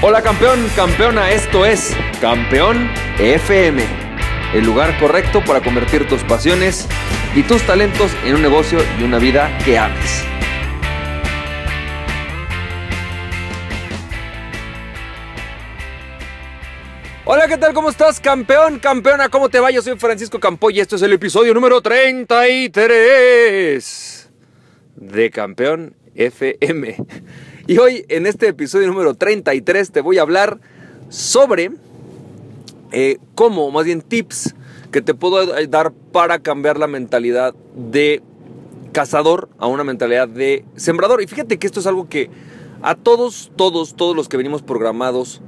Hola campeón, campeona, esto es Campeón FM, el lugar correcto para convertir tus pasiones y tus talentos en un negocio y una vida que ames. Hola, ¿qué tal? ¿Cómo estás, campeón, campeona? ¿Cómo te va? Yo soy Francisco Campoy y esto es el episodio número 33 de Campeón FM. Y hoy en este episodio número 33 te voy a hablar sobre eh, cómo, más bien tips que te puedo dar para cambiar la mentalidad de cazador a una mentalidad de sembrador. Y fíjate que esto es algo que a todos, todos, todos los que venimos programados,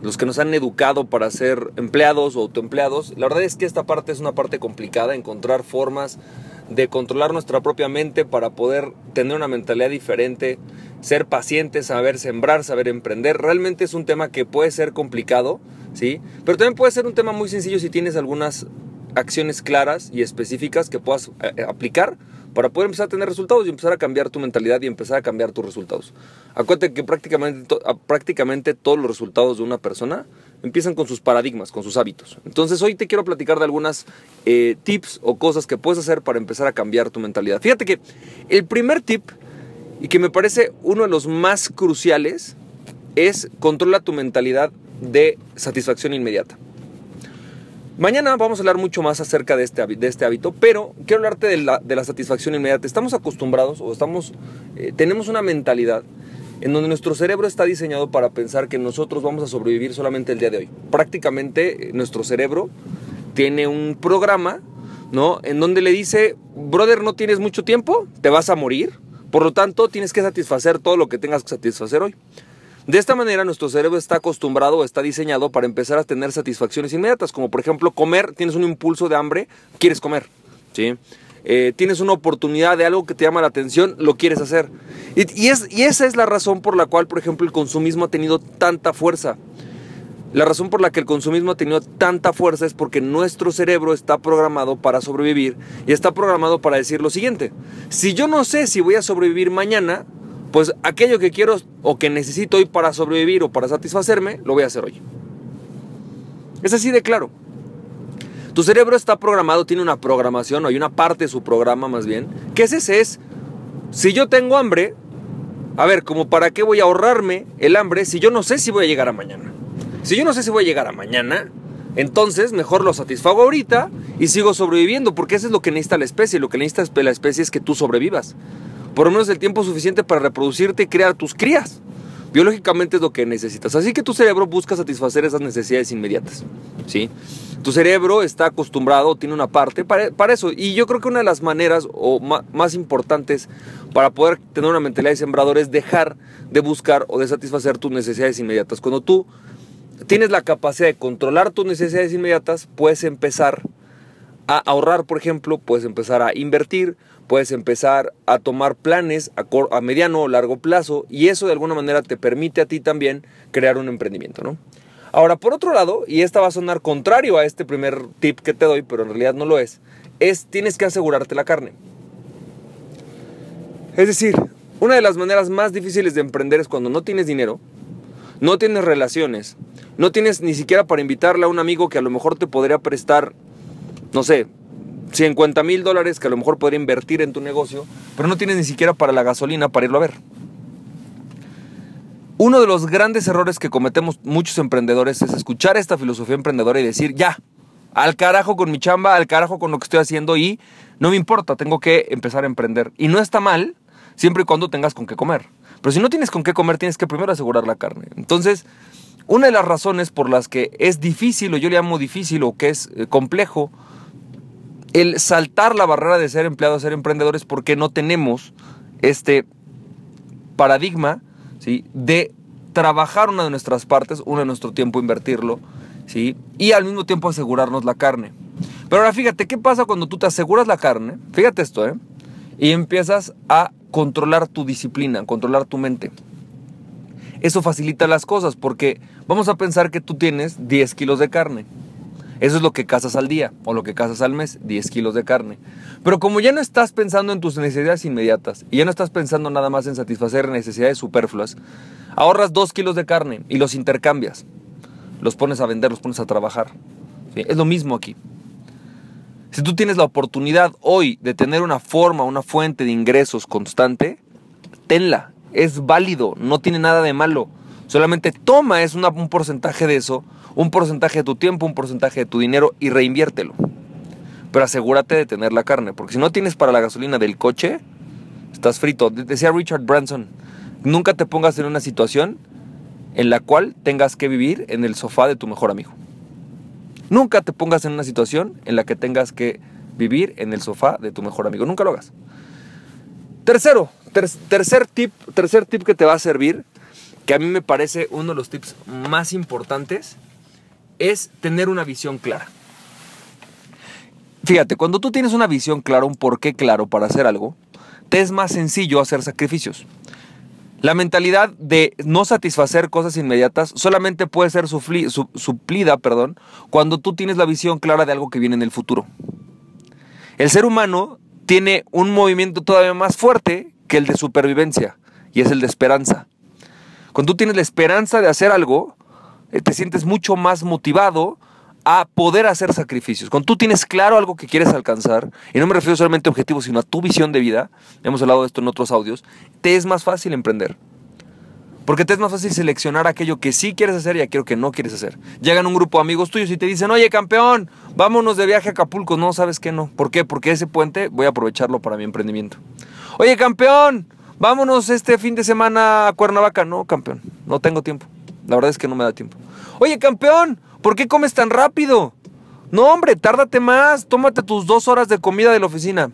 los que nos han educado para ser empleados o autoempleados, la verdad es que esta parte es una parte complicada, encontrar formas de controlar nuestra propia mente para poder tener una mentalidad diferente, ser pacientes, saber sembrar, saber emprender. Realmente es un tema que puede ser complicado, ¿sí? Pero también puede ser un tema muy sencillo si tienes algunas acciones claras y específicas que puedas eh, eh, aplicar para poder empezar a tener resultados y empezar a cambiar tu mentalidad y empezar a cambiar tus resultados. Acuérdate que prácticamente, prácticamente todos los resultados de una persona empiezan con sus paradigmas, con sus hábitos. Entonces hoy te quiero platicar de algunas eh, tips o cosas que puedes hacer para empezar a cambiar tu mentalidad. Fíjate que el primer tip, y que me parece uno de los más cruciales, es controla tu mentalidad de satisfacción inmediata. Mañana vamos a hablar mucho más acerca de este, de este hábito, pero quiero hablarte de la, de la satisfacción inmediata. Estamos acostumbrados o estamos, eh, tenemos una mentalidad en donde nuestro cerebro está diseñado para pensar que nosotros vamos a sobrevivir solamente el día de hoy. Prácticamente eh, nuestro cerebro tiene un programa, ¿no? En donde le dice, brother, no tienes mucho tiempo, te vas a morir, por lo tanto tienes que satisfacer todo lo que tengas que satisfacer hoy. De esta manera nuestro cerebro está acostumbrado o está diseñado para empezar a tener satisfacciones inmediatas, como por ejemplo comer, tienes un impulso de hambre, quieres comer, ¿sí? Eh, tienes una oportunidad de algo que te llama la atención, lo quieres hacer. Y, es, y esa es la razón por la cual, por ejemplo, el consumismo ha tenido tanta fuerza. La razón por la que el consumismo ha tenido tanta fuerza es porque nuestro cerebro está programado para sobrevivir y está programado para decir lo siguiente. Si yo no sé si voy a sobrevivir mañana, pues aquello que quiero o que necesito hoy para sobrevivir o para satisfacerme, lo voy a hacer hoy. Es así de claro. Tu cerebro está programado, tiene una programación, o hay una parte de su programa más bien, que es ese, es, si yo tengo hambre, a ver, como para qué voy a ahorrarme el hambre si yo no sé si voy a llegar a mañana. Si yo no sé si voy a llegar a mañana, entonces mejor lo satisfago ahorita y sigo sobreviviendo, porque eso es lo que necesita la especie, lo que necesita la especie es que tú sobrevivas. Por lo menos el tiempo suficiente para reproducirte y crear tus crías. Biológicamente es lo que necesitas. Así que tu cerebro busca satisfacer esas necesidades inmediatas. ¿sí? Tu cerebro está acostumbrado, tiene una parte para, eso. Y yo creo que una de las maneras o más importantes para poder tener una mentalidad de sembrador es dejar de buscar o de satisfacer tus necesidades inmediatas. Cuando tú tienes la capacidad de controlar tus necesidades inmediatas, puedes empezar a ahorrar, por ejemplo, puedes empezar a invertir, puedes empezar a tomar planes a, mediano o largo plazo y eso de alguna manera te permite a ti también crear un emprendimiento, ¿no? Ahora, por otro lado, y esta va a sonar contrario a este primer tip que te doy, pero en realidad no lo es, es tienes que asegurarte la carne. Es decir, una de las maneras más difíciles de emprender es cuando no tienes dinero, no tienes relaciones, no tienes ni siquiera para invitarle a un amigo que a lo mejor te podría prestar, no sé, 50 mil dólares que a lo mejor podría invertir en tu negocio, pero no tienes ni siquiera para la gasolina para irlo a ver. Uno de los grandes errores que cometemos muchos emprendedores es escuchar esta filosofía emprendedora y decir, ya, al carajo con mi chamba, al carajo con lo que estoy haciendo y no me importa, tengo que empezar a emprender. Y no está mal, siempre y cuando tengas con qué comer. Pero si no tienes con qué comer, tienes que primero asegurar la carne. Entonces, una de las razones por las que es difícil, o yo le llamo difícil, o que es eh, complejo, el saltar la barrera de ser empleado a ser emprendedor es porque no tenemos este paradigma ¿sí? de trabajar una de nuestras partes, uno de nuestro tiempo invertirlo, ¿sí? y al mismo tiempo asegurarnos la carne. Pero ahora fíjate, ¿qué pasa cuando tú te aseguras la carne? Fíjate esto, ¿eh? Y empiezas a controlar tu disciplina, controlar tu mente. Eso facilita las cosas porque vamos a pensar que tú tienes 10 kilos de carne Eso es lo que cazas al día o lo que cazas al mes, 10 kilos de carne. Pero como ya no estás pensando en tus necesidades inmediatas y ya no estás pensando nada más en satisfacer necesidades superfluas, ahorras 2 kilos de carne y los intercambias. Los pones a vender, los pones a trabajar. Es lo mismo aquí. Si tú tienes la oportunidad hoy de tener una forma, una fuente de ingresos constante, tenla. Es válido, no tiene nada de malo. Solamente toma es un porcentaje de eso, un porcentaje de tu tiempo, un porcentaje de tu dinero y reinviértelo. Pero asegúrate de tener la carne, porque si no tienes para la gasolina del coche, estás frito. Decía Richard Branson, nunca te pongas en una situación en la cual tengas que vivir en el sofá de tu mejor amigo. Nunca te pongas en una situación en la que tengas que vivir en el sofá de tu mejor amigo. Nunca lo hagas. Tercero, tercer, tip, tercer tip que te va a servir, que a mí me parece uno de los tips más importantes, es tener una visión clara. Fíjate, cuando tú tienes una visión clara, un porqué claro para hacer algo, te es más sencillo hacer sacrificios. La mentalidad de no satisfacer cosas inmediatas solamente puede ser suplida perdón, cuando tú tienes la visión clara de algo que viene en el futuro. El ser humano tiene un movimiento todavía más fuerte que el de supervivencia y es el de esperanza. Cuando tú tienes la esperanza de hacer algo, te sientes mucho más motivado a poder hacer sacrificios. Cuando tú tienes claro algo que quieres alcanzar, y no me refiero solamente a objetivos, sino a tu visión de vida, hemos hablado de esto en otros audios, te es más fácil emprender. Porque te es más fácil seleccionar aquello que sí quieres hacer y aquello que no quieres hacer. Llegan un grupo de amigos tuyos y te dicen, oye campeón, vámonos de viaje a Acapulco. No, ¿sabes qué no? ¿Por qué? Porque ese puente voy a aprovecharlo para mi emprendimiento. Oye campeón, vámonos este fin de semana a Cuernavaca. No, campeón, no tengo tiempo. La verdad es que no me da tiempo. Oye campeón, ¿Por qué comes tan rápido? No, hombre, tárdate más. Tómate tus dos horas de comida de la oficina.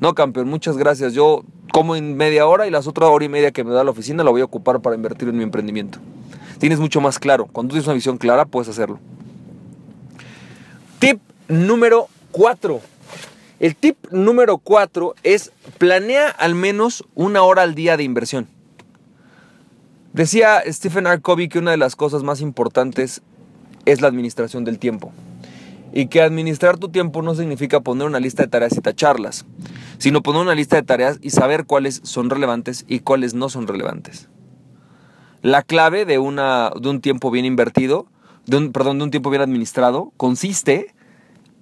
No, campeón, muchas gracias. Yo como en media hora y las otras hora y media que me da la oficina la voy a ocupar para invertir en mi emprendimiento. Tienes mucho más claro. Cuando tienes una visión clara, puedes hacerlo. Tip número 4. El tip número 4 es planea al menos una hora al día de inversión. Decía Stephen R. Covey que una de las cosas más importantes es la administración del tiempo. Y que administrar tu tiempo no significa poner una lista de tareas y tacharlas, sino poner una lista de tareas y saber cuáles son relevantes y cuáles no son relevantes. La clave de, un tiempo bien invertido, de un, perdón, de un tiempo bien administrado, consiste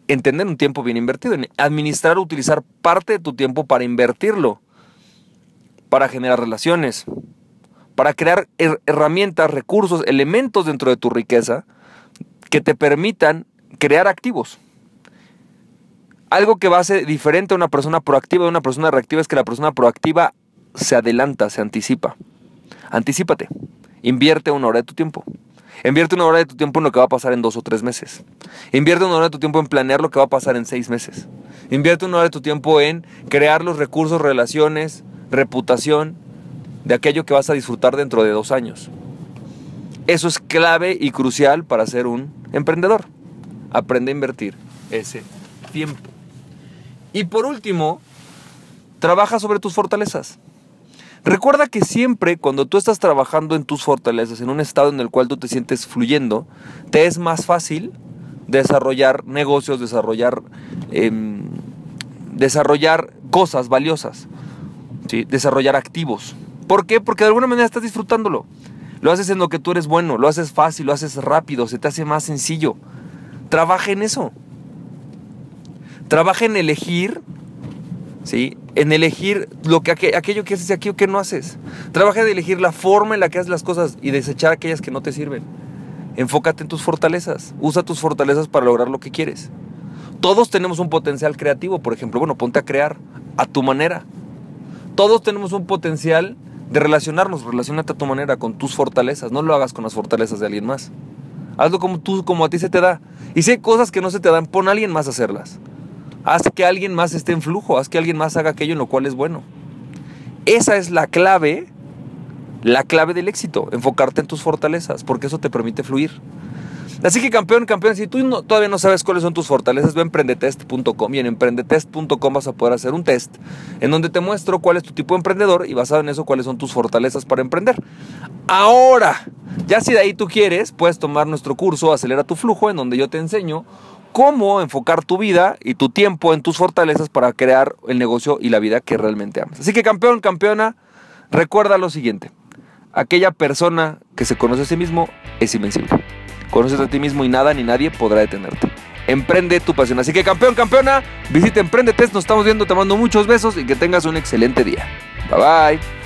en tener un tiempo bien invertido, en administrar o utilizar parte de tu tiempo para invertirlo, para generar relaciones, para crear herramientas, recursos, elementos dentro de tu riqueza que te permitan crear activos. Algo que va a ser diferente a una persona proactiva de una persona reactiva es que la persona proactiva se adelanta, se anticipa. Anticípate. Invierte una hora de tu tiempo. Invierte una hora de tu tiempo en lo que va a pasar en dos o tres meses. Invierte una hora de tu tiempo en planear lo que va a pasar en seis meses. Invierte una hora de tu tiempo en crear los recursos, relaciones, reputación de aquello que vas a disfrutar dentro de dos años. Eso es clave y crucial para ser un emprendedor. Aprende a invertir ese tiempo. Y por último, trabaja sobre tus fortalezas. Recuerda que siempre cuando tú estás trabajando en tus fortalezas, en un estado en el cual tú te sientes fluyendo, te es más fácil desarrollar negocios, desarrollar, em, desarrollar cosas valiosas, ¿sí? desarrollar activos. ¿Por qué? Porque de alguna manera estás disfrutándolo. Lo haces en lo que tú eres bueno, lo haces fácil, lo haces rápido, se te hace más sencillo. Trabaja en eso. Trabaja en elegir, ¿sí? En elegir lo que, aquello que haces y aquello que no haces. Trabaja en elegir la forma en la que haces las cosas y desechar aquellas que no te sirven. Enfócate en tus fortalezas. Usa tus fortalezas para lograr lo que quieres. Todos tenemos un potencial creativo, por ejemplo. Bueno, ponte a crear a tu manera. Todos tenemos un potencial de relacionarnos, relacionate a tu manera, con tus fortalezas, no lo hagas con las fortalezas de alguien más. Hazlo como tú, como a ti se te da. Y si hay cosas que no se te dan, pon a alguien más a hacerlas. Haz que alguien más esté en flujo, haz que alguien más haga aquello en lo cual es bueno. Esa es la clave, la clave del éxito, enfocarte en tus fortalezas, porque eso te permite fluir. Así que campeón, campeón, si tú todavía no sabes cuáles son tus fortalezas, ve a emprendetest.com y en emprendetest.com vas a poder hacer un test en donde te muestro cuál es tu tipo de emprendedor y basado en eso cuáles son tus fortalezas para emprender. Ahora, ya si de ahí tú quieres, puedes tomar nuestro curso Acelera tu flujo en donde yo te enseño cómo enfocar tu vida y tu tiempo en tus fortalezas para crear el negocio y la vida que realmente amas. Así que campeón, campeona, recuerda lo siguiente. Aquella persona que se conoce a sí mismo es invencible. Conoces a ti mismo y nada ni nadie podrá detenerte. Emprende tu pasión. Así que campeón, campeona, visita Emprendete. Nos estamos viendo, te mando muchos besos y que tengas un excelente día. Bye bye.